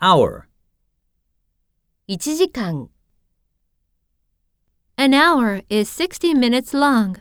hour, 1時間 An hour is 60 minutes long.